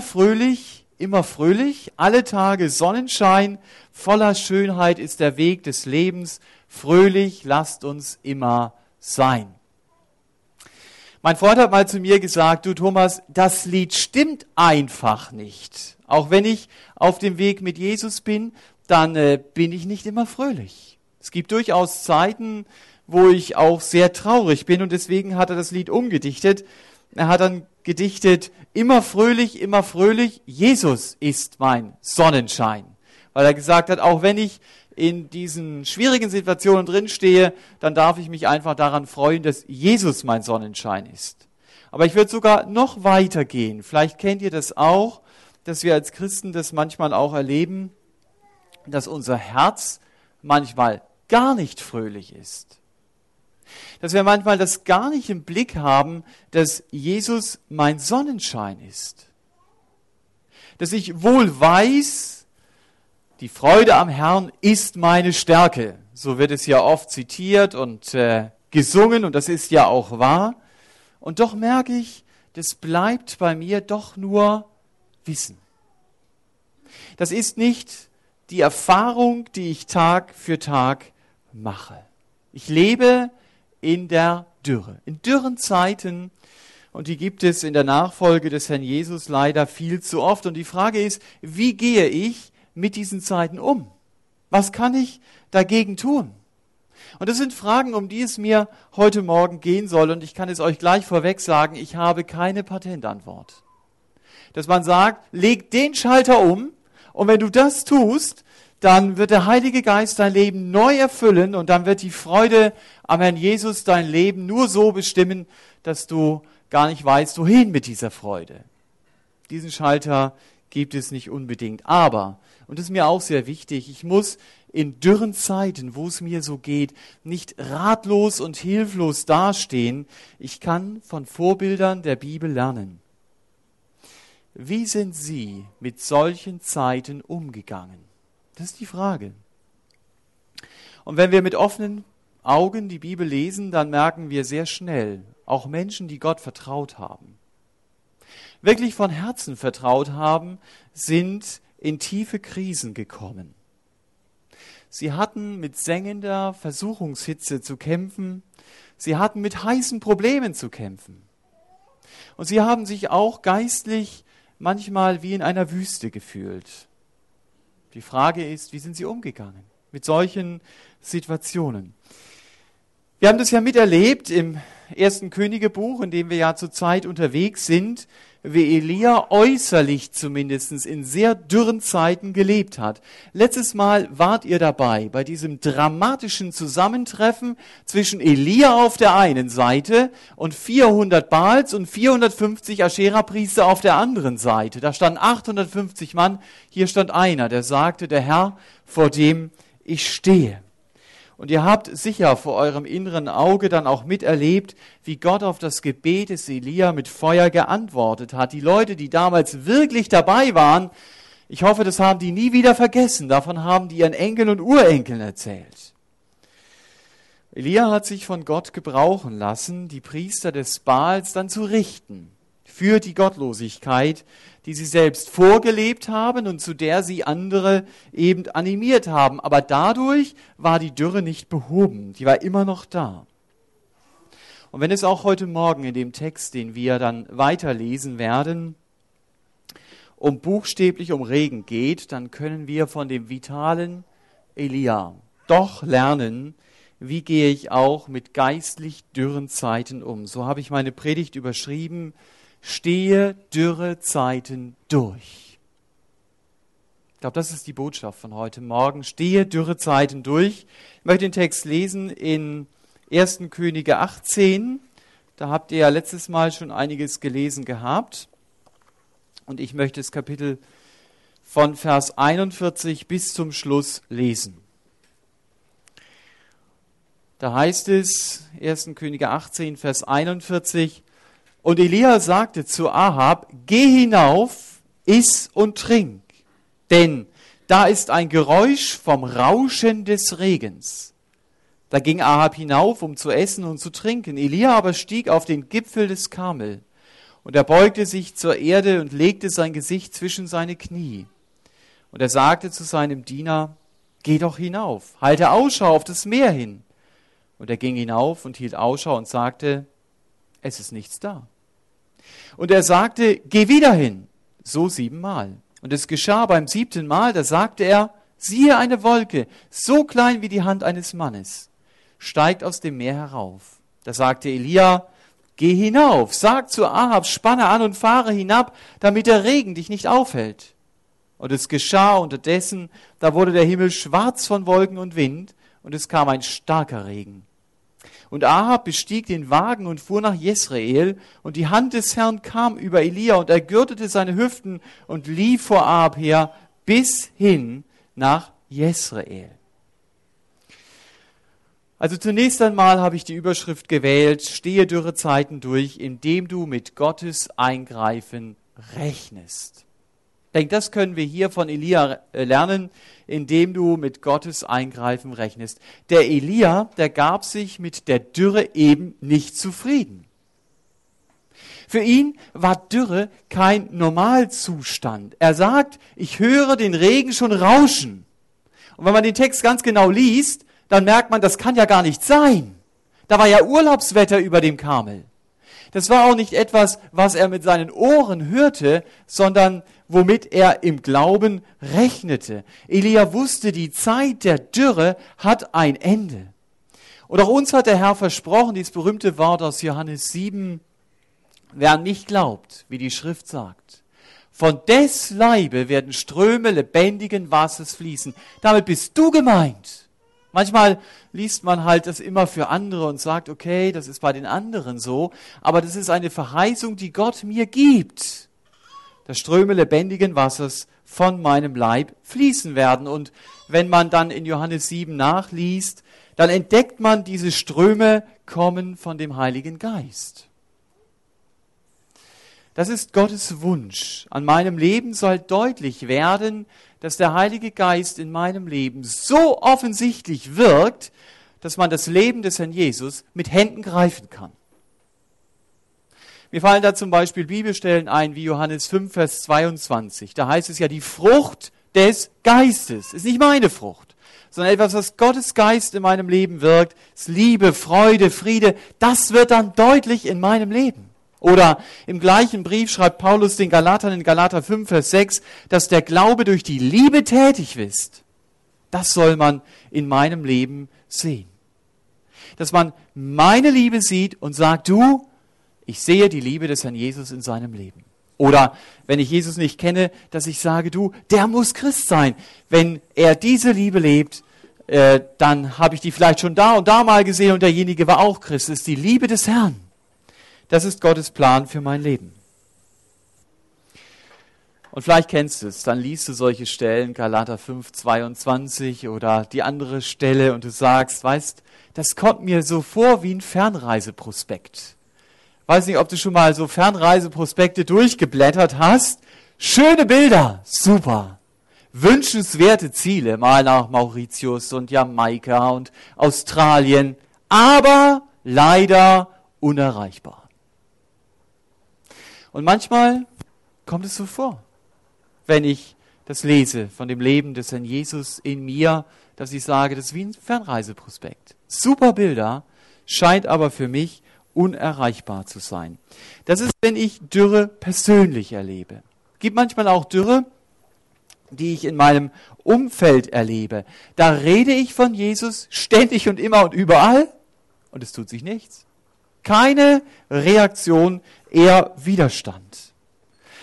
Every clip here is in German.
fröhlich, immer fröhlich, alle Tage Sonnenschein, voller Schönheit ist der Weg des Lebens, fröhlich lasst uns immer sein. Mein Freund hat mal zu mir gesagt, du Thomas, das Lied stimmt einfach nicht. Auch wenn ich auf dem Weg mit Jesus bin, dann äh, bin ich nicht immer fröhlich. Es gibt durchaus Zeiten, wo ich auch sehr traurig bin und deswegen hat er das Lied umgedichtet. Er hat dann gedichtet, immer fröhlich, immer fröhlich, Jesus ist mein Sonnenschein. Weil er gesagt hat, auch wenn ich in diesen schwierigen Situationen drinstehe, dann darf ich mich einfach daran freuen, dass Jesus mein Sonnenschein ist. Aber ich würde sogar noch weiter gehen. Vielleicht kennt ihr das auch, dass wir als Christen das manchmal auch erleben, dass unser Herz manchmal gar nicht fröhlich ist dass wir manchmal das gar nicht im Blick haben, dass Jesus mein Sonnenschein ist. Dass ich wohl weiß, die Freude am Herrn ist meine Stärke. So wird es ja oft zitiert und äh, gesungen und das ist ja auch wahr. Und doch merke ich, das bleibt bei mir doch nur Wissen. Das ist nicht die Erfahrung, die ich Tag für Tag mache. Ich lebe in der Dürre. In dürren Zeiten, und die gibt es in der Nachfolge des Herrn Jesus leider viel zu oft. Und die Frage ist, wie gehe ich mit diesen Zeiten um? Was kann ich dagegen tun? Und das sind Fragen, um die es mir heute Morgen gehen soll. Und ich kann es euch gleich vorweg sagen, ich habe keine Patentantwort. Dass man sagt, leg den Schalter um und wenn du das tust, dann wird der Heilige Geist dein Leben neu erfüllen und dann wird die Freude am Herrn Jesus dein Leben nur so bestimmen, dass du gar nicht weißt, wohin mit dieser Freude. Diesen Schalter gibt es nicht unbedingt. Aber, und das ist mir auch sehr wichtig, ich muss in dürren Zeiten, wo es mir so geht, nicht ratlos und hilflos dastehen. Ich kann von Vorbildern der Bibel lernen. Wie sind Sie mit solchen Zeiten umgegangen? Das ist die Frage. Und wenn wir mit offenen Augen die Bibel lesen, dann merken wir sehr schnell, auch Menschen, die Gott vertraut haben, wirklich von Herzen vertraut haben, sind in tiefe Krisen gekommen. Sie hatten mit sengender Versuchungshitze zu kämpfen, sie hatten mit heißen Problemen zu kämpfen. Und sie haben sich auch geistlich manchmal wie in einer Wüste gefühlt. Die Frage ist, wie sind sie umgegangen mit solchen Situationen? Wir haben das ja miterlebt im ersten Königebuch, in dem wir ja zurzeit unterwegs sind, wie Elia äußerlich zumindest in sehr dürren Zeiten gelebt hat. Letztes Mal wart ihr dabei bei diesem dramatischen Zusammentreffen zwischen Elia auf der einen Seite und 400 Baals und 450 Aschera-Priester auf der anderen Seite. Da standen 850 Mann, hier stand einer, der sagte, der Herr, vor dem ich stehe. Und ihr habt sicher vor eurem inneren Auge dann auch miterlebt, wie Gott auf das Gebet des Elia mit Feuer geantwortet hat. Die Leute, die damals wirklich dabei waren, ich hoffe, das haben die nie wieder vergessen. Davon haben die ihren Enkeln und Urenkeln erzählt. Elia hat sich von Gott gebrauchen lassen, die Priester des Baals dann zu richten für die Gottlosigkeit, die sie selbst vorgelebt haben und zu der sie andere eben animiert haben. Aber dadurch war die Dürre nicht behoben, die war immer noch da. Und wenn es auch heute Morgen in dem Text, den wir dann weiterlesen werden, um buchstäblich um Regen geht, dann können wir von dem vitalen Elia doch lernen, wie gehe ich auch mit geistlich dürren Zeiten um. So habe ich meine Predigt überschrieben, stehe dürre Zeiten durch. Ich glaube, das ist die Botschaft von heute Morgen. Stehe dürre Zeiten durch. Ich möchte den Text lesen in 1. Könige 18. Da habt ihr ja letztes Mal schon einiges gelesen gehabt. Und ich möchte das Kapitel von Vers 41 bis zum Schluss lesen. Da heißt es, 1. Könige 18, Vers 41, und Elia sagte zu Ahab, geh hinauf, iss und trink, denn da ist ein Geräusch vom Rauschen des Regens. Da ging Ahab hinauf, um zu essen und zu trinken. Elia aber stieg auf den Gipfel des Karmel, Und er beugte sich zur Erde und legte sein Gesicht zwischen seine Knie. Und er sagte zu seinem Diener, Geh doch hinauf, halte Ausschau auf das Meer hin. Und er ging hinauf und hielt Ausschau und sagte, es ist nichts da. Und er sagte, geh wieder hin, so siebenmal. Und es geschah beim siebten Mal, da sagte er, siehe eine Wolke, so klein wie die Hand eines Mannes, steigt aus dem Meer herauf. Da sagte Elia, geh hinauf, sag zu Ahab, spanne an und fahre hinab, damit der Regen dich nicht aufhält. Und es geschah unterdessen, da wurde der Himmel schwarz von Wolken und Wind, und es kam ein starker Regen. Und Ahab bestieg den Wagen und fuhr nach Jesrael, und die Hand des Herrn kam über Elia, und er gürtete seine Hüften und lief vor Ahab her bis hin nach Jesrael. Also zunächst einmal habe ich die Überschrift gewählt, stehe dürre Zeiten durch, indem du mit Gottes Eingreifen rechnest. Denke, das können wir hier von Elia äh, lernen, indem du mit Gottes Eingreifen rechnest. Der Elia, der gab sich mit der Dürre eben nicht zufrieden. Für ihn war Dürre kein Normalzustand. Er sagt, ich höre den Regen schon rauschen. Und wenn man den Text ganz genau liest, dann merkt man, das kann ja gar nicht sein. Da war ja Urlaubswetter über dem Karmel. Das war auch nicht etwas, was er mit seinen Ohren hörte, sondern womit er im Glauben rechnete. Elia wusste, die Zeit der Dürre hat ein Ende. Und auch uns hat der Herr versprochen, dieses berühmte Wort aus Johannes 7, wer an mich glaubt, wie die Schrift sagt, von des Leibe werden Ströme lebendigen Wassers fließen. Damit bist du gemeint. Manchmal liest man halt das immer für andere und sagt, okay, das ist bei den anderen so, aber das ist eine Verheißung, die Gott mir gibt. Dass Ströme lebendigen Wassers von meinem Leib fließen werden. Und wenn man dann in Johannes 7 nachliest, dann entdeckt man, diese Ströme kommen von dem Heiligen Geist. Das ist Gottes Wunsch. An meinem Leben soll deutlich werden, dass der Heilige Geist in meinem Leben so offensichtlich wirkt, dass man das Leben des Herrn Jesus mit Händen greifen kann. Mir fallen da zum Beispiel Bibelstellen ein, wie Johannes 5, Vers 22. Da heißt es ja, die Frucht des Geistes ist nicht meine Frucht, sondern etwas, was Gottes Geist in meinem Leben wirkt, ist Liebe, Freude, Friede. Das wird dann deutlich in meinem Leben. Oder im gleichen Brief schreibt Paulus den Galatern in Galater 5, Vers 6, dass der Glaube durch die Liebe tätig ist. Das soll man in meinem Leben sehen. Dass man meine Liebe sieht und sagt, du, ich sehe die Liebe des Herrn Jesus in seinem Leben. Oder wenn ich Jesus nicht kenne, dass ich sage, du, der muss Christ sein. Wenn er diese Liebe lebt, äh, dann habe ich die vielleicht schon da und da mal gesehen und derjenige war auch Christ. Das ist die Liebe des Herrn. Das ist Gottes Plan für mein Leben. Und vielleicht kennst du es, dann liest du solche Stellen, Galater 5, 22 oder die andere Stelle und du sagst, weißt, das kommt mir so vor wie ein Fernreiseprospekt. Weiß nicht, ob du schon mal so Fernreiseprospekte durchgeblättert hast. Schöne Bilder, super. Wünschenswerte Ziele, mal nach Mauritius und Jamaika und Australien, aber leider unerreichbar. Und manchmal kommt es so vor, wenn ich das lese von dem Leben des Herrn Jesus in mir, dass ich sage, das ist wie ein Fernreiseprospekt. Super Bilder, scheint aber für mich unerreichbar zu sein. Das ist, wenn ich Dürre persönlich erlebe. Es gibt manchmal auch Dürre, die ich in meinem Umfeld erlebe. Da rede ich von Jesus ständig und immer und überall und es tut sich nichts. Keine Reaktion eher Widerstand.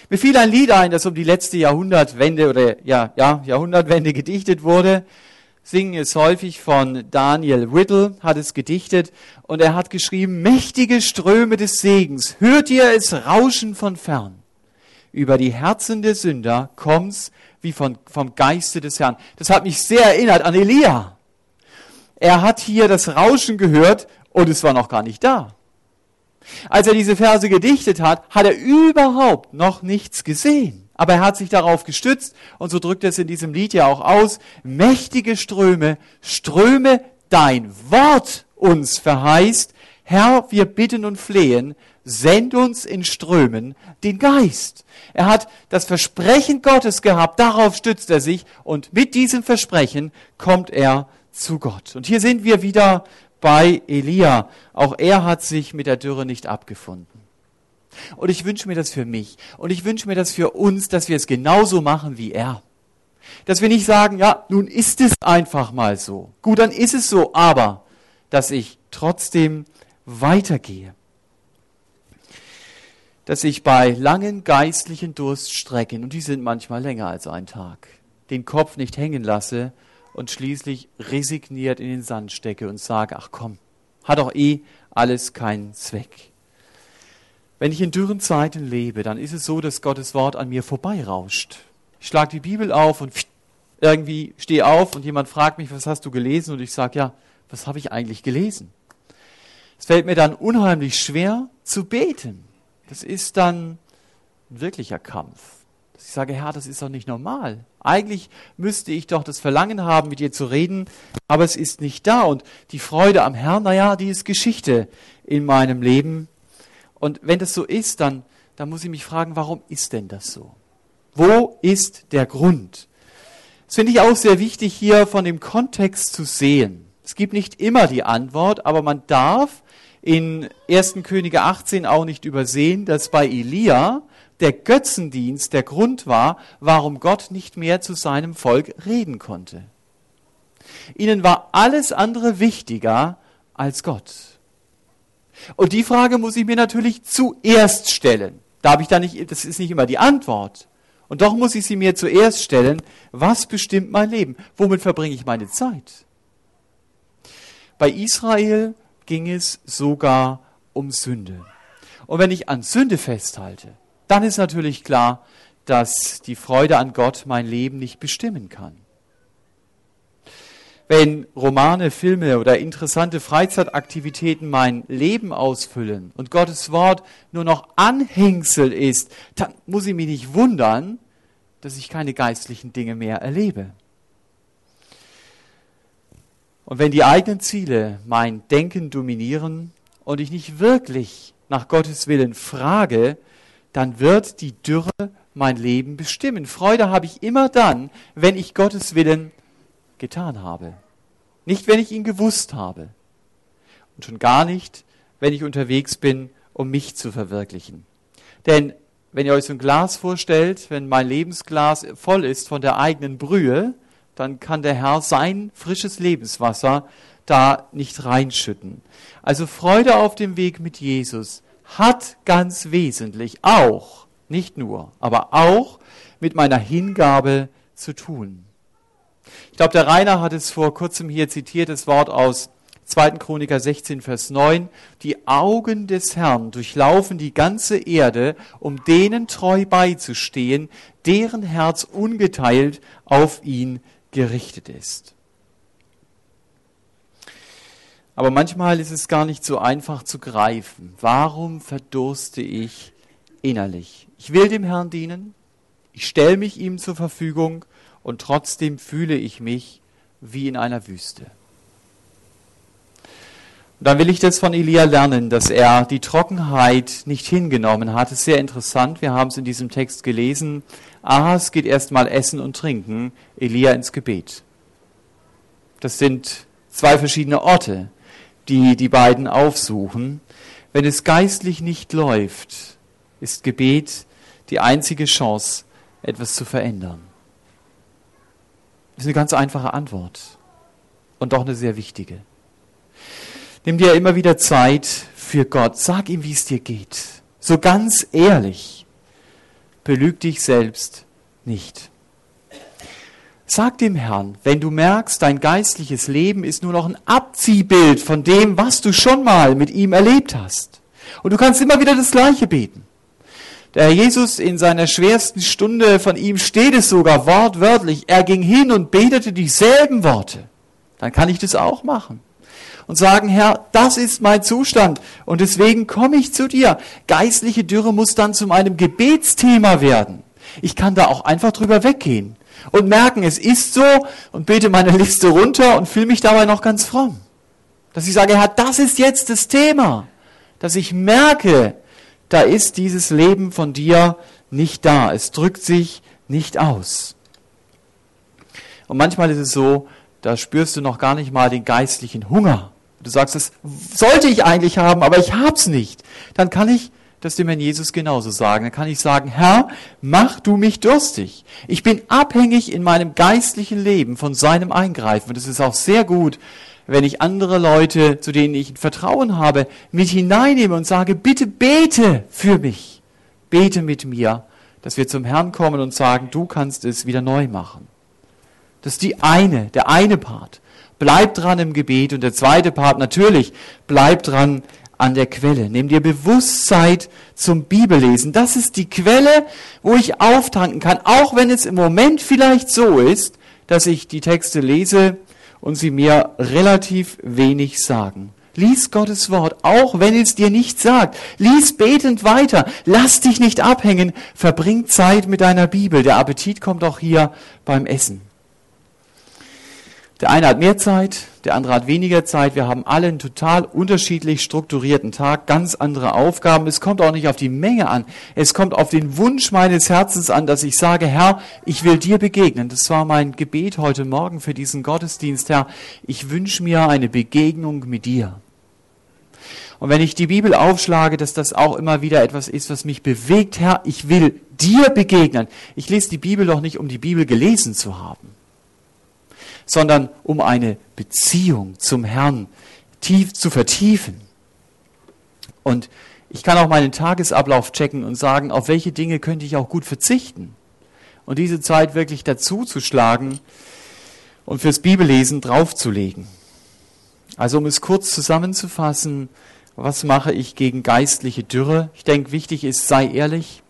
Mir fiel ein Lied ein, das um die letzte Jahrhundertwende oder ja, ja, Jahrhundertwende gedichtet wurde. Singen es häufig von Daniel Riddle, hat es gedichtet und er hat geschrieben, mächtige Ströme des Segens, hört ihr es rauschen von fern. Über die Herzen der Sünder kommt's wie von, vom Geiste des Herrn. Das hat mich sehr erinnert an Elia. Er hat hier das Rauschen gehört und es war noch gar nicht da. Als er diese Verse gedichtet hat, hat er überhaupt noch nichts gesehen. Aber er hat sich darauf gestützt und so drückt er es in diesem Lied ja auch aus. Mächtige Ströme, Ströme, dein Wort uns verheißt. Herr, wir bitten und flehen, send uns in Strömen den Geist. Er hat das Versprechen Gottes gehabt, darauf stützt er sich und mit diesem Versprechen kommt er zu Gott. Und hier sind wir wieder bei Elia. Auch er hat sich mit der Dürre nicht abgefunden. Und ich wünsche mir das für mich. Und ich wünsche mir das für uns, dass wir es genauso machen wie er. Dass wir nicht sagen, ja, nun ist es einfach mal so. Gut, dann ist es so, aber dass ich trotzdem weitergehe. Dass ich bei langen geistlichen Durststrecken, und die sind manchmal länger als ein Tag, den Kopf nicht hängen lasse und schließlich resigniert in den Sand stecke und sage, ach komm, hat doch eh alles keinen Zweck. Wenn ich in dürren Zeiten lebe, dann ist es so, dass Gottes Wort an mir vorbeirauscht. Ich schlage die Bibel auf und irgendwie stehe auf und jemand fragt mich, was hast du gelesen? Und ich sage, ja, was habe ich eigentlich gelesen? Es fällt mir dann unheimlich schwer zu beten. Das ist dann ein wirklicher Kampf. Dass ich sage, Herr, das ist doch nicht normal. Eigentlich müsste ich doch das Verlangen haben, mit dir zu reden, aber es ist nicht da. Und die Freude am Herrn, naja, die ist Geschichte in meinem Leben. Und wenn das so ist, dann, dann muss ich mich fragen, warum ist denn das so? Wo ist der Grund? Das finde ich auch sehr wichtig hier von dem Kontext zu sehen. Es gibt nicht immer die Antwort, aber man darf in 1. Könige 18 auch nicht übersehen, dass bei Elia der Götzendienst der Grund war, warum Gott nicht mehr zu seinem Volk reden konnte. Ihnen war alles andere wichtiger als Gott. Und die Frage muss ich mir natürlich zuerst stellen. Da habe ich da nicht, das ist nicht immer die Antwort. Und doch muss ich sie mir zuerst stellen, was bestimmt mein Leben? Womit verbringe ich meine Zeit? Bei Israel ging es sogar um Sünde. Und wenn ich an Sünde festhalte, dann ist natürlich klar, dass die Freude an Gott mein Leben nicht bestimmen kann. Wenn Romane, Filme oder interessante Freizeitaktivitäten mein Leben ausfüllen und Gottes Wort nur noch Anhängsel ist, dann muss ich mich nicht wundern, dass ich keine geistlichen Dinge mehr erlebe. Und wenn die eigenen Ziele mein Denken dominieren und ich nicht wirklich nach Gottes Willen frage, dann wird die Dürre mein Leben bestimmen. Freude habe ich immer dann, wenn ich Gottes Willen getan habe. Nicht, wenn ich ihn gewusst habe. Und schon gar nicht, wenn ich unterwegs bin, um mich zu verwirklichen. Denn wenn ihr euch so ein Glas vorstellt, wenn mein Lebensglas voll ist von der eigenen Brühe, dann kann der Herr sein frisches Lebenswasser da nicht reinschütten. Also Freude auf dem Weg mit Jesus hat ganz wesentlich auch, nicht nur, aber auch mit meiner Hingabe zu tun. Ich glaube, der Rainer hat es vor kurzem hier zitiert, das Wort aus 2. Chroniker 16, Vers 9. Die Augen des Herrn durchlaufen die ganze Erde, um denen treu beizustehen, deren Herz ungeteilt auf ihn gerichtet ist. Aber manchmal ist es gar nicht so einfach zu greifen. Warum verdurste ich innerlich? Ich will dem Herrn dienen, ich stelle mich ihm zur Verfügung und trotzdem fühle ich mich wie in einer Wüste. Und dann will ich das von Elia lernen, dass er die Trockenheit nicht hingenommen hat. Das ist sehr interessant. Wir haben es in diesem Text gelesen. Ahas geht erstmal essen und trinken, Elia ins Gebet. Das sind zwei verschiedene Orte, die die beiden aufsuchen. Wenn es geistlich nicht läuft, ist Gebet die einzige Chance, etwas zu verändern. Das ist eine ganz einfache Antwort und doch eine sehr wichtige. Nimm dir immer wieder Zeit für Gott. Sag ihm, wie es dir geht. So ganz ehrlich. Belüg dich selbst nicht. Sag dem Herrn, wenn du merkst, dein geistliches Leben ist nur noch ein Abziehbild von dem, was du schon mal mit ihm erlebt hast. Und du kannst immer wieder das Gleiche beten. Der Herr Jesus in seiner schwersten Stunde, von ihm steht es sogar wortwörtlich, er ging hin und betete dieselben Worte. Dann kann ich das auch machen und sagen, Herr, das ist mein Zustand und deswegen komme ich zu dir. Geistliche Dürre muss dann zu meinem Gebetsthema werden. Ich kann da auch einfach drüber weggehen und merken, es ist so und bete meine Liste runter und fühle mich dabei noch ganz fromm. Dass ich sage, Herr, das ist jetzt das Thema. Dass ich merke, da ist dieses Leben von dir nicht da. Es drückt sich nicht aus. Und manchmal ist es so, da spürst du noch gar nicht mal den geistlichen Hunger. Du sagst, das sollte ich eigentlich haben, aber ich hab's nicht. Dann kann ich das dem Herrn Jesus genauso sagen. Dann kann ich sagen, Herr, mach du mich durstig. Ich bin abhängig in meinem geistlichen Leben von seinem Eingreifen. Und es ist auch sehr gut, wenn ich andere Leute, zu denen ich Vertrauen habe, mit hineinnehme und sage, bitte bete für mich. Bete mit mir, dass wir zum Herrn kommen und sagen, du kannst es wieder neu machen. Das ist die eine, der eine Part. Bleib dran im Gebet. Und der zweite Part natürlich, bleib dran an der Quelle. Nimm dir Bewusstsein zum Bibellesen. Das ist die Quelle, wo ich auftanken kann, auch wenn es im Moment vielleicht so ist, dass ich die Texte lese und sie mir relativ wenig sagen. Lies Gottes Wort, auch wenn es dir nichts sagt. Lies betend weiter. Lass dich nicht abhängen. Verbring Zeit mit deiner Bibel. Der Appetit kommt auch hier beim Essen. Der eine hat mehr Zeit, der andere hat weniger Zeit. Wir haben alle einen total unterschiedlich strukturierten Tag, ganz andere Aufgaben. Es kommt auch nicht auf die Menge an. Es kommt auf den Wunsch meines Herzens an, dass ich sage, Herr, ich will dir begegnen. Das war mein Gebet heute Morgen für diesen Gottesdienst, Herr. Ich wünsche mir eine Begegnung mit dir. Und wenn ich die Bibel aufschlage, dass das auch immer wieder etwas ist, was mich bewegt, Herr, ich will dir begegnen. Ich lese die Bibel doch nicht, um die Bibel gelesen zu haben sondern um eine Beziehung zum Herrn tief zu vertiefen. Und ich kann auch meinen Tagesablauf checken und sagen, auf welche Dinge könnte ich auch gut verzichten. Und diese Zeit wirklich dazu zu schlagen und fürs Bibellesen draufzulegen. Also um es kurz zusammenzufassen, was mache ich gegen geistliche Dürre? Ich denke, wichtig ist, sei ehrlich.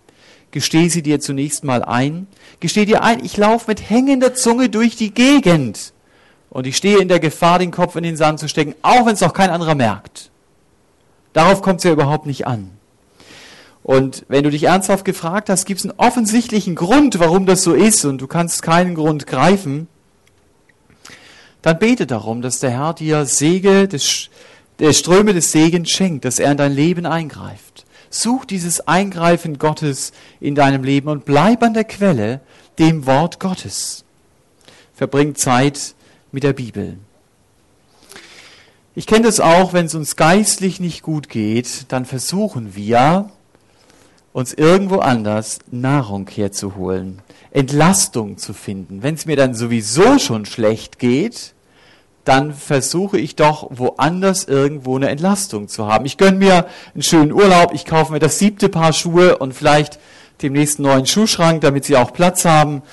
Gesteh sie dir zunächst mal ein. Gesteh dir ein, ich laufe mit hängender Zunge durch die Gegend. Und ich stehe in der Gefahr, den Kopf in den Sand zu stecken, auch wenn es auch kein anderer merkt. Darauf kommt es ja überhaupt nicht an. Und wenn du dich ernsthaft gefragt hast, gibt es einen offensichtlichen Grund, warum das so ist, und du kannst keinen Grund greifen, dann bete darum, dass der Herr dir Sege des, der Ströme des Segens schenkt, dass er in dein Leben eingreift. Such dieses Eingreifen Gottes in deinem Leben und bleib an der Quelle, dem Wort Gottes. Verbring Zeit mit der Bibel. Ich kenne das auch, wenn es uns geistlich nicht gut geht, dann versuchen wir, uns irgendwo anders Nahrung herzuholen, Entlastung zu finden. Wenn es mir dann sowieso schon schlecht geht, dann versuche ich doch woanders irgendwo eine Entlastung zu haben. Ich gönne mir einen schönen Urlaub, ich kaufe mir das siebte Paar Schuhe und vielleicht dem nächsten neuen Schuhschrank, damit sie auch Platz haben.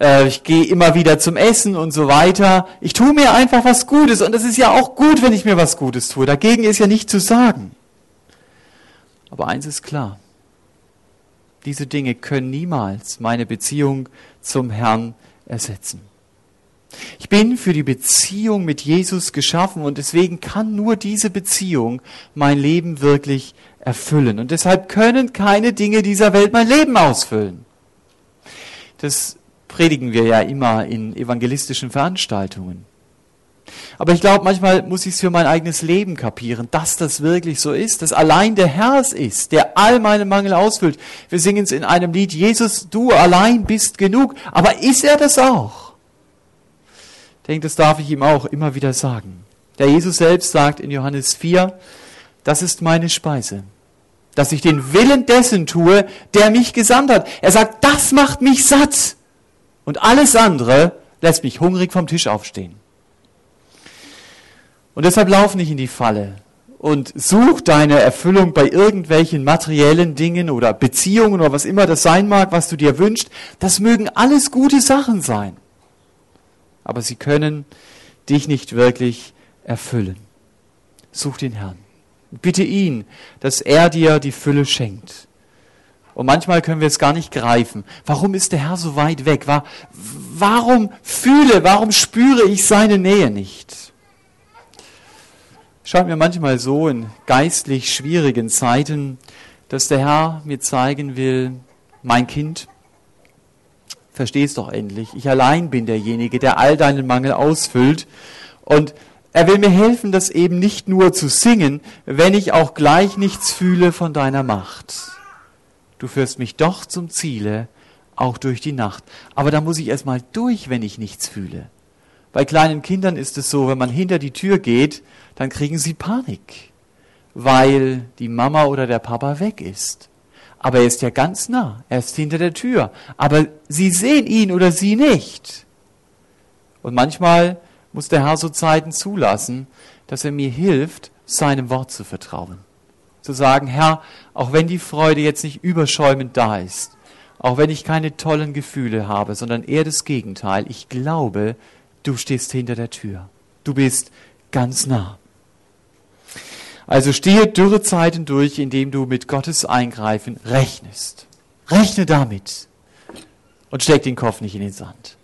Äh, ich gehe immer wieder zum Essen und so weiter. Ich tue mir einfach was Gutes und es ist ja auch gut, wenn ich mir was Gutes tue. Dagegen ist ja nicht zu sagen. Aber eins ist klar. Diese Dinge können niemals meine Beziehung zum Herrn ersetzen. Ich bin für die Beziehung mit Jesus geschaffen und deswegen kann nur diese Beziehung mein Leben wirklich erfüllen. Und deshalb können keine Dinge dieser Welt mein Leben ausfüllen. Das predigen wir ja immer in evangelistischen Veranstaltungen. Aber ich glaube, manchmal muss ich es für mein eigenes Leben kapieren, dass das wirklich so ist, dass allein der Herr es ist, der all meine Mangel ausfüllt. Wir singen es in einem Lied, Jesus, du allein bist genug. Aber ist er das auch? Denke, das darf ich ihm auch immer wieder sagen. Der Jesus selbst sagt in Johannes 4, das ist meine Speise, dass ich den Willen dessen tue, der mich gesandt hat. Er sagt, das macht mich satt. Und alles andere lässt mich hungrig vom Tisch aufstehen. Und deshalb lauf nicht in die Falle und such deine Erfüllung bei irgendwelchen materiellen Dingen oder Beziehungen oder was immer das sein mag, was du dir wünschst. Das mögen alles gute Sachen sein aber sie können dich nicht wirklich erfüllen. Such den Herrn. Bitte ihn, dass er dir die Fülle schenkt. Und manchmal können wir es gar nicht greifen. Warum ist der Herr so weit weg? Warum fühle, warum spüre ich seine Nähe nicht? Scheint mir manchmal so in geistlich schwierigen Zeiten, dass der Herr mir zeigen will, mein Kind, versteh's doch endlich. Ich allein bin derjenige, der all deinen Mangel ausfüllt. Und er will mir helfen, das eben nicht nur zu singen, wenn ich auch gleich nichts fühle von deiner Macht. Du führst mich doch zum Ziele, auch durch die Nacht. Aber da muss ich erstmal durch, wenn ich nichts fühle. Bei kleinen Kindern ist es so, wenn man hinter die Tür geht, dann kriegen sie Panik, weil die Mama oder der Papa weg ist. Aber er ist ja ganz nah, er ist hinter der Tür. Aber sie sehen ihn oder sie nicht. Und manchmal muss der Herr so Zeiten zulassen, dass er mir hilft, seinem Wort zu vertrauen. Zu sagen, Herr, auch wenn die Freude jetzt nicht überschäumend da ist, auch wenn ich keine tollen Gefühle habe, sondern eher das Gegenteil, ich glaube, du stehst hinter der Tür. Du bist ganz nah. Also stehe Dürrezeiten durch, indem du mit Gottes Eingreifen rechnest. Rechne damit und steck den Kopf nicht in den Sand.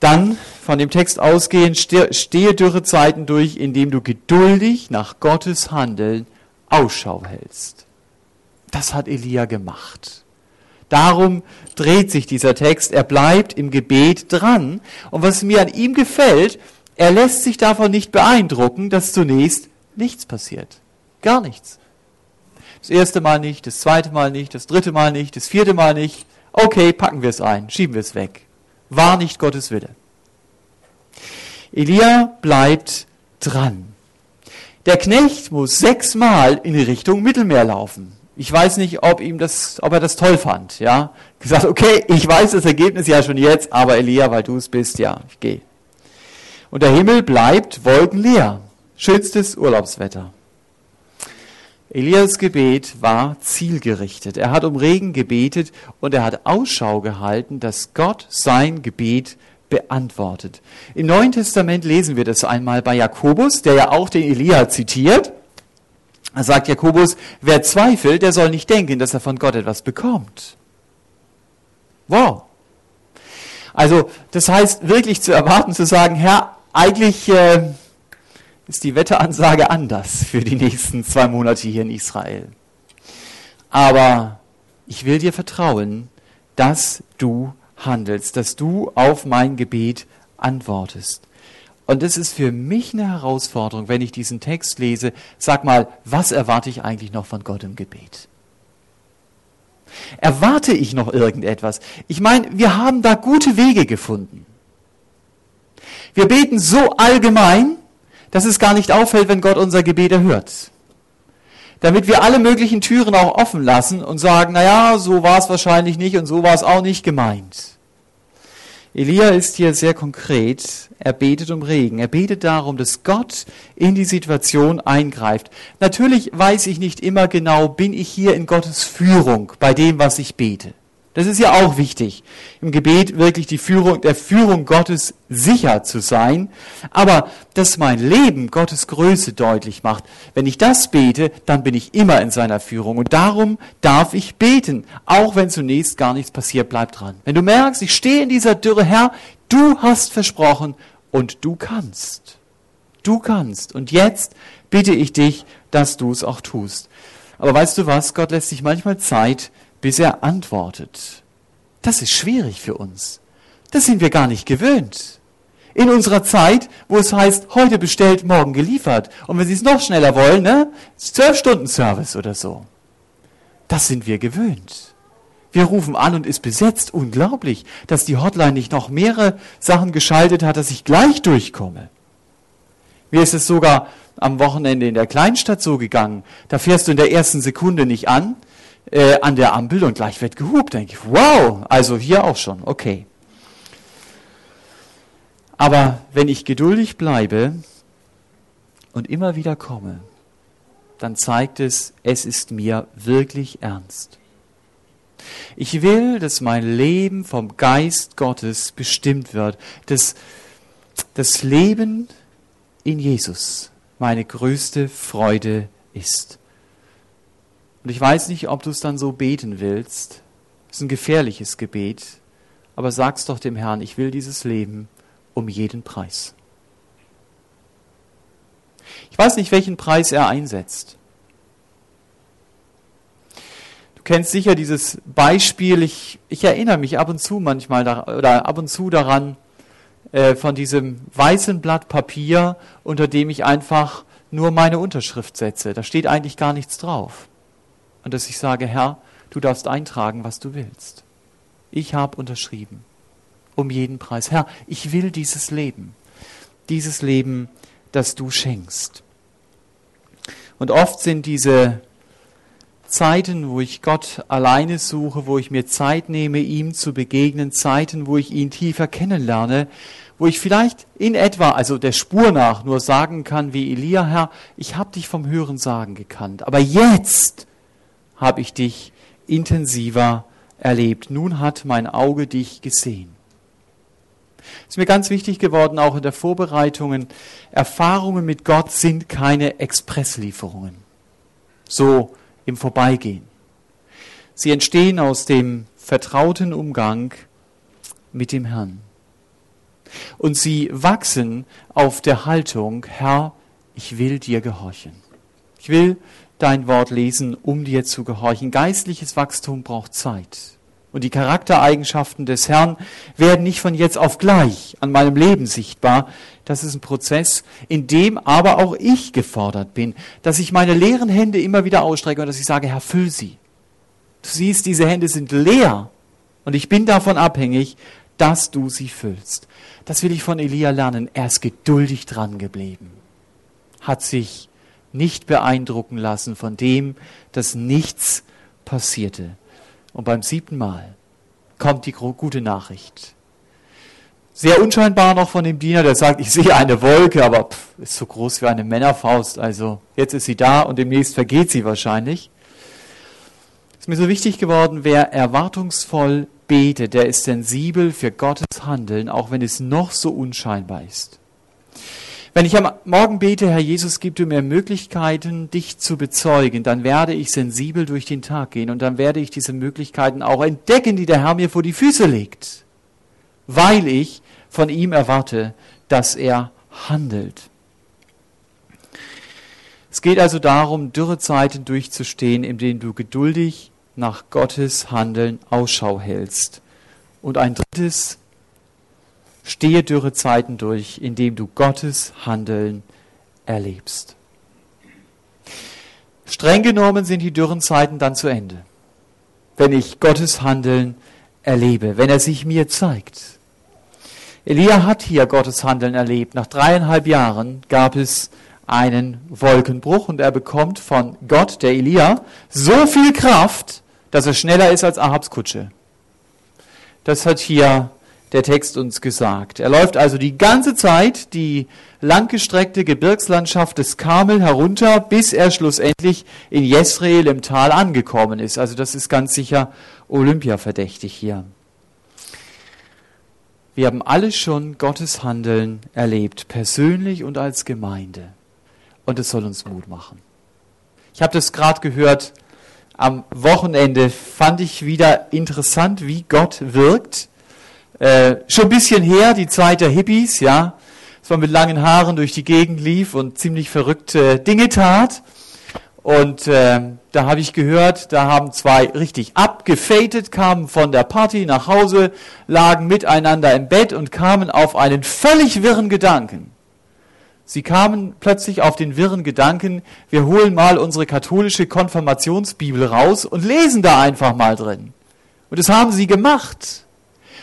Dann von dem Text ausgehend, stehe Dürrezeiten durch, indem du geduldig nach Gottes Handeln Ausschau hältst. Das hat Elia gemacht. Darum dreht sich dieser Text. Er bleibt im Gebet dran. Und was mir an ihm gefällt, er lässt sich davon nicht beeindrucken, dass zunächst nichts passiert. Gar nichts. Das erste Mal nicht, das zweite Mal nicht, das dritte Mal nicht, das vierte Mal nicht. Okay, packen wir es ein, schieben wir es weg war nicht Gottes Wille. Elia bleibt dran. Der Knecht muss sechsmal in Richtung Mittelmeer laufen. Ich weiß nicht, ob ihm das, ob er das toll fand, ja. Gesagt, okay, ich weiß das Ergebnis ja schon jetzt, aber Elia, weil du es bist, ja, ich gehe. Und der Himmel bleibt wolkenleer. Schönstes Urlaubswetter. Elias Gebet war zielgerichtet. Er hat um Regen gebetet und er hat Ausschau gehalten, dass Gott sein Gebet beantwortet. Im Neuen Testament lesen wir das einmal bei Jakobus, der ja auch den Elia zitiert. Er sagt Jakobus, wer zweifelt, der soll nicht denken, dass er von Gott etwas bekommt. Wow. Also, das heißt wirklich zu erwarten, zu sagen, Herr, eigentlich äh, ist die Wetteransage anders für die nächsten zwei Monate hier in Israel. Aber ich will dir vertrauen, dass du handelst, dass du auf mein Gebet antwortest. Und es ist für mich eine Herausforderung, wenn ich diesen Text lese. Sag mal, was erwarte ich eigentlich noch von Gott im Gebet? Erwarte ich noch irgendetwas? Ich meine, wir haben da gute Wege gefunden. Wir beten so allgemein, dass es gar nicht auffällt, wenn Gott unser Gebet erhört. Damit wir alle möglichen Türen auch offen lassen und sagen, naja, so war es wahrscheinlich nicht und so war es auch nicht gemeint. Elia ist hier sehr konkret. Er betet um Regen. Er betet darum, dass Gott in die Situation eingreift. Natürlich weiß ich nicht immer genau, bin ich hier in Gottes Führung bei dem, was ich bete. Das ist ja auch wichtig, im Gebet wirklich die Führung, der Führung Gottes sicher zu sein. Aber dass mein Leben Gottes Größe deutlich macht, wenn ich das bete, dann bin ich immer in seiner Führung. Und darum darf ich beten, auch wenn zunächst gar nichts passiert, bleib dran. Wenn du merkst, ich stehe in dieser Dürre, Herr, du hast versprochen und du kannst. Du kannst. Und jetzt bitte ich dich, dass du es auch tust. Aber weißt du was? Gott lässt sich manchmal Zeit, bis er antwortet. Das ist schwierig für uns. Das sind wir gar nicht gewöhnt. In unserer Zeit, wo es heißt, heute bestellt, morgen geliefert. Und wenn Sie es noch schneller wollen, ne? Zwölf Stunden Service oder so. Das sind wir gewöhnt. Wir rufen an und ist besetzt. Unglaublich, dass die Hotline nicht noch mehrere Sachen geschaltet hat, dass ich gleich durchkomme. Mir ist es sogar am Wochenende in der Kleinstadt so gegangen. Da fährst du in der ersten Sekunde nicht an, äh, an der Ampel und gleich wird gehupt. Denke ich, wow, also hier auch schon, okay. Aber wenn ich geduldig bleibe und immer wieder komme, dann zeigt es, es ist mir wirklich ernst. Ich will, dass mein Leben vom Geist Gottes bestimmt wird, dass das Leben in Jesus meine größte Freude ist. Und ich weiß nicht, ob du es dann so beten willst. Es ist ein gefährliches Gebet. Aber sag's doch dem Herrn, ich will dieses Leben um jeden Preis. Ich weiß nicht, welchen Preis er einsetzt. Du kennst sicher dieses Beispiel, ich, ich erinnere mich ab und zu manchmal oder ab und zu daran, äh, von diesem weißen Blatt Papier, unter dem ich einfach nur meine Unterschrift setze. Da steht eigentlich gar nichts drauf. Und dass ich sage, Herr, du darfst eintragen, was du willst. Ich habe unterschrieben. Um jeden Preis. Herr, ich will dieses Leben. Dieses Leben, das du schenkst. Und oft sind diese Zeiten, wo ich Gott alleine suche, wo ich mir Zeit nehme, ihm zu begegnen, Zeiten, wo ich ihn tiefer kennenlerne, wo ich vielleicht in etwa, also der Spur nach, nur sagen kann wie Elia, Herr, ich habe dich vom Hören sagen gekannt, aber jetzt habe ich dich intensiver erlebt. Nun hat mein Auge dich gesehen. Es ist mir ganz wichtig geworden, auch in der Vorbereitungen, Erfahrungen mit Gott sind keine Expresslieferungen. So im Vorbeigehen. Sie entstehen aus dem vertrauten Umgang mit dem Herrn. Und sie wachsen auf der Haltung, Herr, ich will dir gehorchen. Ich will dein Wort lesen, um dir zu gehorchen. Geistliches Wachstum braucht Zeit. Und die Charaktereigenschaften des Herrn werden nicht von jetzt auf gleich an meinem Leben sichtbar. Das ist ein Prozess, in dem aber auch ich gefordert bin, dass ich meine leeren Hände immer wieder ausstrecke und dass ich sage, Herr, füll sie. Du siehst, diese Hände sind leer und ich bin davon abhängig, dass du sie füllst. Das will ich von Elia lernen. Er ist geduldig dran geblieben, hat sich nicht beeindrucken lassen von dem, dass nichts passierte. Und beim siebten Mal kommt die gute Nachricht. Sehr unscheinbar noch von dem Diener, der sagt, ich sehe eine Wolke, aber pff, ist so groß wie eine Männerfaust. Also jetzt ist sie da und demnächst vergeht sie wahrscheinlich. Ist mir so wichtig geworden, wer erwartungsvoll betet, der ist sensibel für Gottes Handeln, auch wenn es noch so unscheinbar ist. Wenn ich am Morgen bete, Herr Jesus, gib du mir Möglichkeiten, dich zu bezeugen, dann werde ich sensibel durch den Tag gehen und dann werde ich diese Möglichkeiten auch entdecken, die der Herr mir vor die Füße legt, weil ich von ihm erwarte, dass er handelt. Es geht also darum, Dürrezeiten durchzustehen, indem du geduldig nach Gottes Handeln Ausschau hältst. Und ein drittes, Stehe dürre Zeiten durch, indem du Gottes Handeln erlebst. Streng genommen sind die dürren Zeiten dann zu Ende, wenn ich Gottes Handeln erlebe, wenn er sich mir zeigt. Elia hat hier Gottes Handeln erlebt. Nach dreieinhalb Jahren gab es einen Wolkenbruch und er bekommt von Gott, der Elia, so viel Kraft, dass er schneller ist als Ahabs Kutsche. Das hat hier der Text uns gesagt. Er läuft also die ganze Zeit die langgestreckte Gebirgslandschaft des Karmel herunter, bis er schlussendlich in Jesrael im Tal angekommen ist. Also das ist ganz sicher Olympia verdächtig hier. Wir haben alle schon Gottes Handeln erlebt, persönlich und als Gemeinde. Und es soll uns Mut machen. Ich habe das gerade gehört am Wochenende, fand ich wieder interessant, wie Gott wirkt äh, schon ein bisschen her, die Zeit der Hippies, ja, dass man mit langen Haaren durch die Gegend lief und ziemlich verrückte Dinge tat. Und äh, da habe ich gehört, da haben zwei richtig abgefatet, kamen von der Party nach Hause, lagen miteinander im Bett und kamen auf einen völlig wirren Gedanken. Sie kamen plötzlich auf den wirren Gedanken, wir holen mal unsere katholische Konfirmationsbibel raus und lesen da einfach mal drin. Und das haben sie gemacht.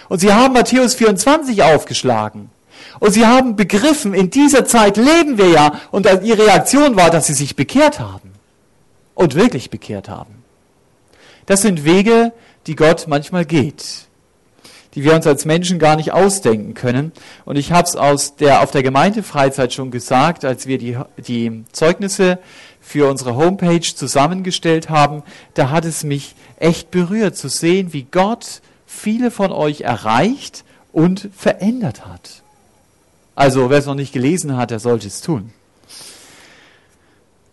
Und sie haben Matthäus 24 aufgeschlagen. Und sie haben begriffen, in dieser Zeit leben wir ja. Und ihre Reaktion war, dass sie sich bekehrt haben. Und wirklich bekehrt haben. Das sind Wege, die Gott manchmal geht. Die wir uns als Menschen gar nicht ausdenken können. Und ich habe es der, auf der Gemeindefreizeit schon gesagt, als wir die, die Zeugnisse für unsere Homepage zusammengestellt haben. Da hat es mich echt berührt zu sehen, wie Gott viele von euch erreicht und verändert hat. Also wer es noch nicht gelesen hat, der sollte es tun.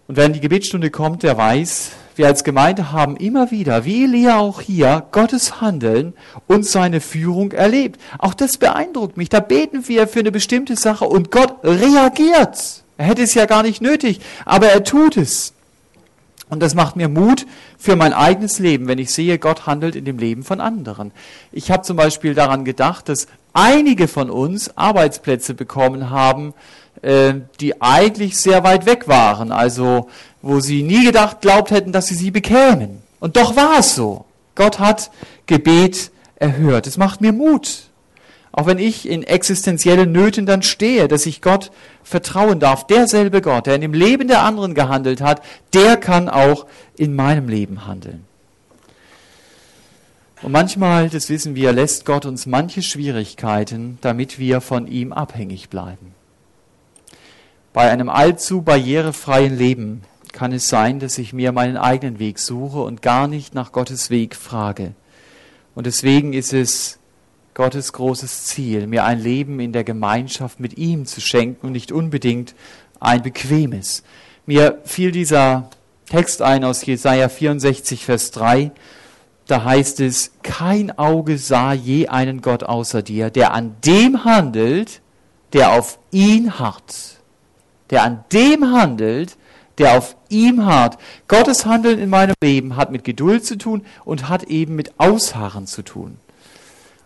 Und wenn die Gebetsstunde kommt, der weiß, wir als Gemeinde haben immer wieder, wie Elia auch hier, Gottes Handeln und seine Führung erlebt. Auch das beeindruckt mich. Da beten wir für eine bestimmte Sache und Gott reagiert. Er hätte es ja gar nicht nötig, aber er tut es. Und das macht mir Mut für mein eigenes Leben, wenn ich sehe, Gott handelt in dem Leben von anderen. Ich habe zum Beispiel daran gedacht, dass einige von uns Arbeitsplätze bekommen haben, äh, die eigentlich sehr weit weg waren, also wo sie nie gedacht, glaubt hätten, dass sie sie bekämen. Und doch war es so. Gott hat Gebet erhört. Es macht mir Mut. Auch wenn ich in existenziellen Nöten dann stehe, dass ich Gott vertrauen darf. Derselbe Gott, der in dem Leben der anderen gehandelt hat, der kann auch in meinem Leben handeln. Und manchmal, das wissen wir, lässt Gott uns manche Schwierigkeiten, damit wir von ihm abhängig bleiben. Bei einem allzu barrierefreien Leben kann es sein, dass ich mir meinen eigenen Weg suche und gar nicht nach Gottes Weg frage. Und deswegen ist es Gottes großes Ziel, mir ein Leben in der Gemeinschaft mit ihm zu schenken und nicht unbedingt ein bequemes. Mir fiel dieser Text ein aus Jesaja 64, Vers 3 da heißt es, kein Auge sah je einen Gott außer dir, der an dem handelt, der auf ihn harrt. Der an dem handelt, der auf ihm harrt. Gottes Handeln in meinem Leben hat mit Geduld zu tun und hat eben mit Ausharren zu tun.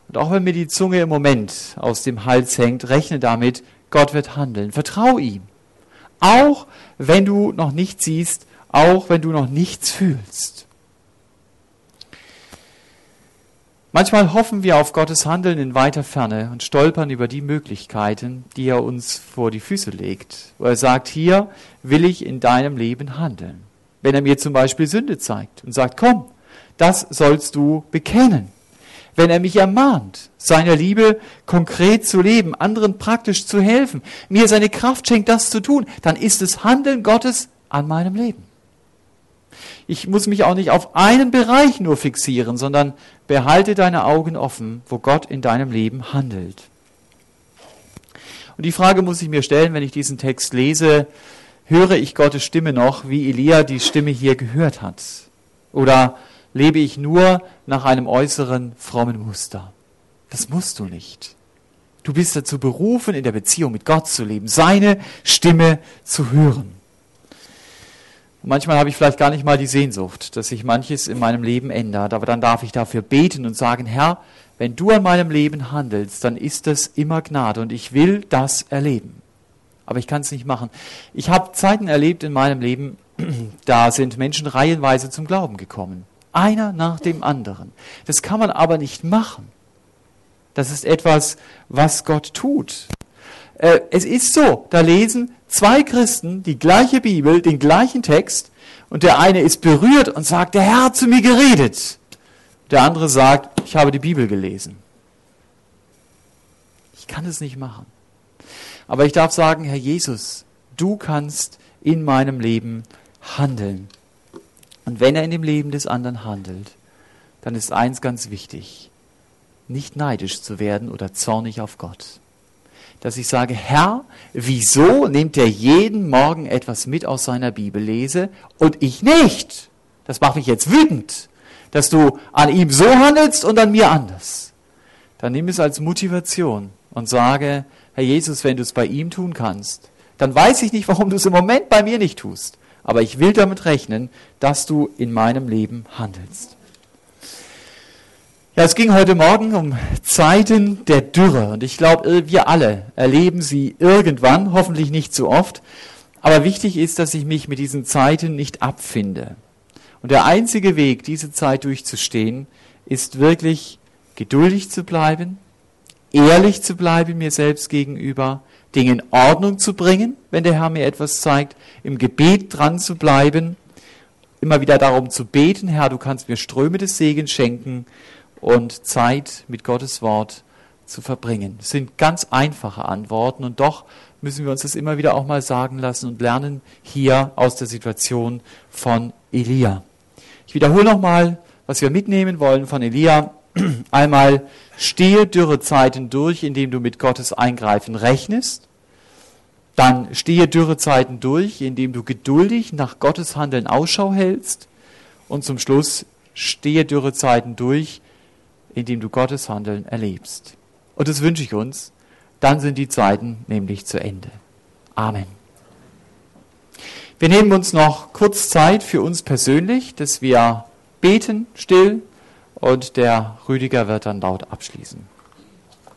Und auch wenn mir die Zunge im Moment aus dem Hals hängt, rechne damit, Gott wird handeln. Vertrau ihm. Auch wenn du noch nichts siehst, auch wenn du noch nichts fühlst. Manchmal hoffen wir auf Gottes Handeln in weiter Ferne und stolpern über die Möglichkeiten, die er uns vor die Füße legt, wo er sagt, hier will ich in deinem Leben handeln. Wenn er mir zum Beispiel Sünde zeigt und sagt, komm, das sollst du bekennen. Wenn er mich ermahnt, seiner Liebe konkret zu leben, anderen praktisch zu helfen, mir seine Kraft schenkt, das zu tun, dann ist es Handeln Gottes an meinem Leben. Ich muss mich auch nicht auf einen Bereich nur fixieren, sondern behalte deine Augen offen, wo Gott in deinem Leben handelt. Und die Frage muss ich mir stellen, wenn ich diesen Text lese, höre ich Gottes Stimme noch, wie Elia die Stimme hier gehört hat? Oder lebe ich nur nach einem äußeren frommen Muster? Das musst du nicht. Du bist dazu berufen, in der Beziehung mit Gott zu leben, seine Stimme zu hören manchmal habe ich vielleicht gar nicht mal die Sehnsucht, dass sich manches in meinem Leben ändert, aber dann darf ich dafür beten und sagen, Herr, wenn du an meinem Leben handelst, dann ist das immer Gnade und ich will das erleben. Aber ich kann es nicht machen. Ich habe Zeiten erlebt in meinem Leben, da sind Menschen reihenweise zum Glauben gekommen. Einer nach dem anderen. Das kann man aber nicht machen. Das ist etwas, was Gott tut. Äh, es ist so, da lesen zwei Christen die gleiche Bibel, den gleichen Text, und der eine ist berührt und sagt, der Herr hat zu mir geredet. Der andere sagt, ich habe die Bibel gelesen. Ich kann es nicht machen. Aber ich darf sagen, Herr Jesus, du kannst in meinem Leben handeln. Und wenn er in dem Leben des anderen handelt, dann ist eins ganz wichtig, nicht neidisch zu werden oder zornig auf Gott dass ich sage, Herr, wieso nimmt er jeden Morgen etwas mit aus seiner Bibellese und ich nicht? Das macht mich jetzt wütend, dass du an ihm so handelst und an mir anders. Dann nimm es als Motivation und sage, Herr Jesus, wenn du es bei ihm tun kannst, dann weiß ich nicht, warum du es im Moment bei mir nicht tust. Aber ich will damit rechnen, dass du in meinem Leben handelst. Ja, es ging heute Morgen um Zeiten der Dürre und ich glaube, wir alle erleben sie irgendwann, hoffentlich nicht zu oft. Aber wichtig ist, dass ich mich mit diesen Zeiten nicht abfinde. Und der einzige Weg, diese Zeit durchzustehen, ist wirklich geduldig zu bleiben, ehrlich zu bleiben mir selbst gegenüber, Dinge in Ordnung zu bringen, wenn der Herr mir etwas zeigt, im Gebet dran zu bleiben, immer wieder darum zu beten, Herr, du kannst mir Ströme des Segens schenken und Zeit mit Gottes Wort zu verbringen. Das sind ganz einfache Antworten und doch müssen wir uns das immer wieder auch mal sagen lassen und lernen hier aus der Situation von Elia. Ich wiederhole nochmal, was wir mitnehmen wollen von Elia. Einmal stehe Dürrezeiten durch, indem du mit Gottes Eingreifen rechnest. Dann stehe Dürrezeiten durch, indem du geduldig nach Gottes Handeln Ausschau hältst. Und zum Schluss stehe Dürrezeiten durch, indem du Gottes Handeln erlebst. Und das wünsche ich uns. Dann sind die Zeiten nämlich zu Ende. Amen. Wir nehmen uns noch kurz Zeit für uns persönlich, dass wir beten still und der Rüdiger wird dann laut abschließen.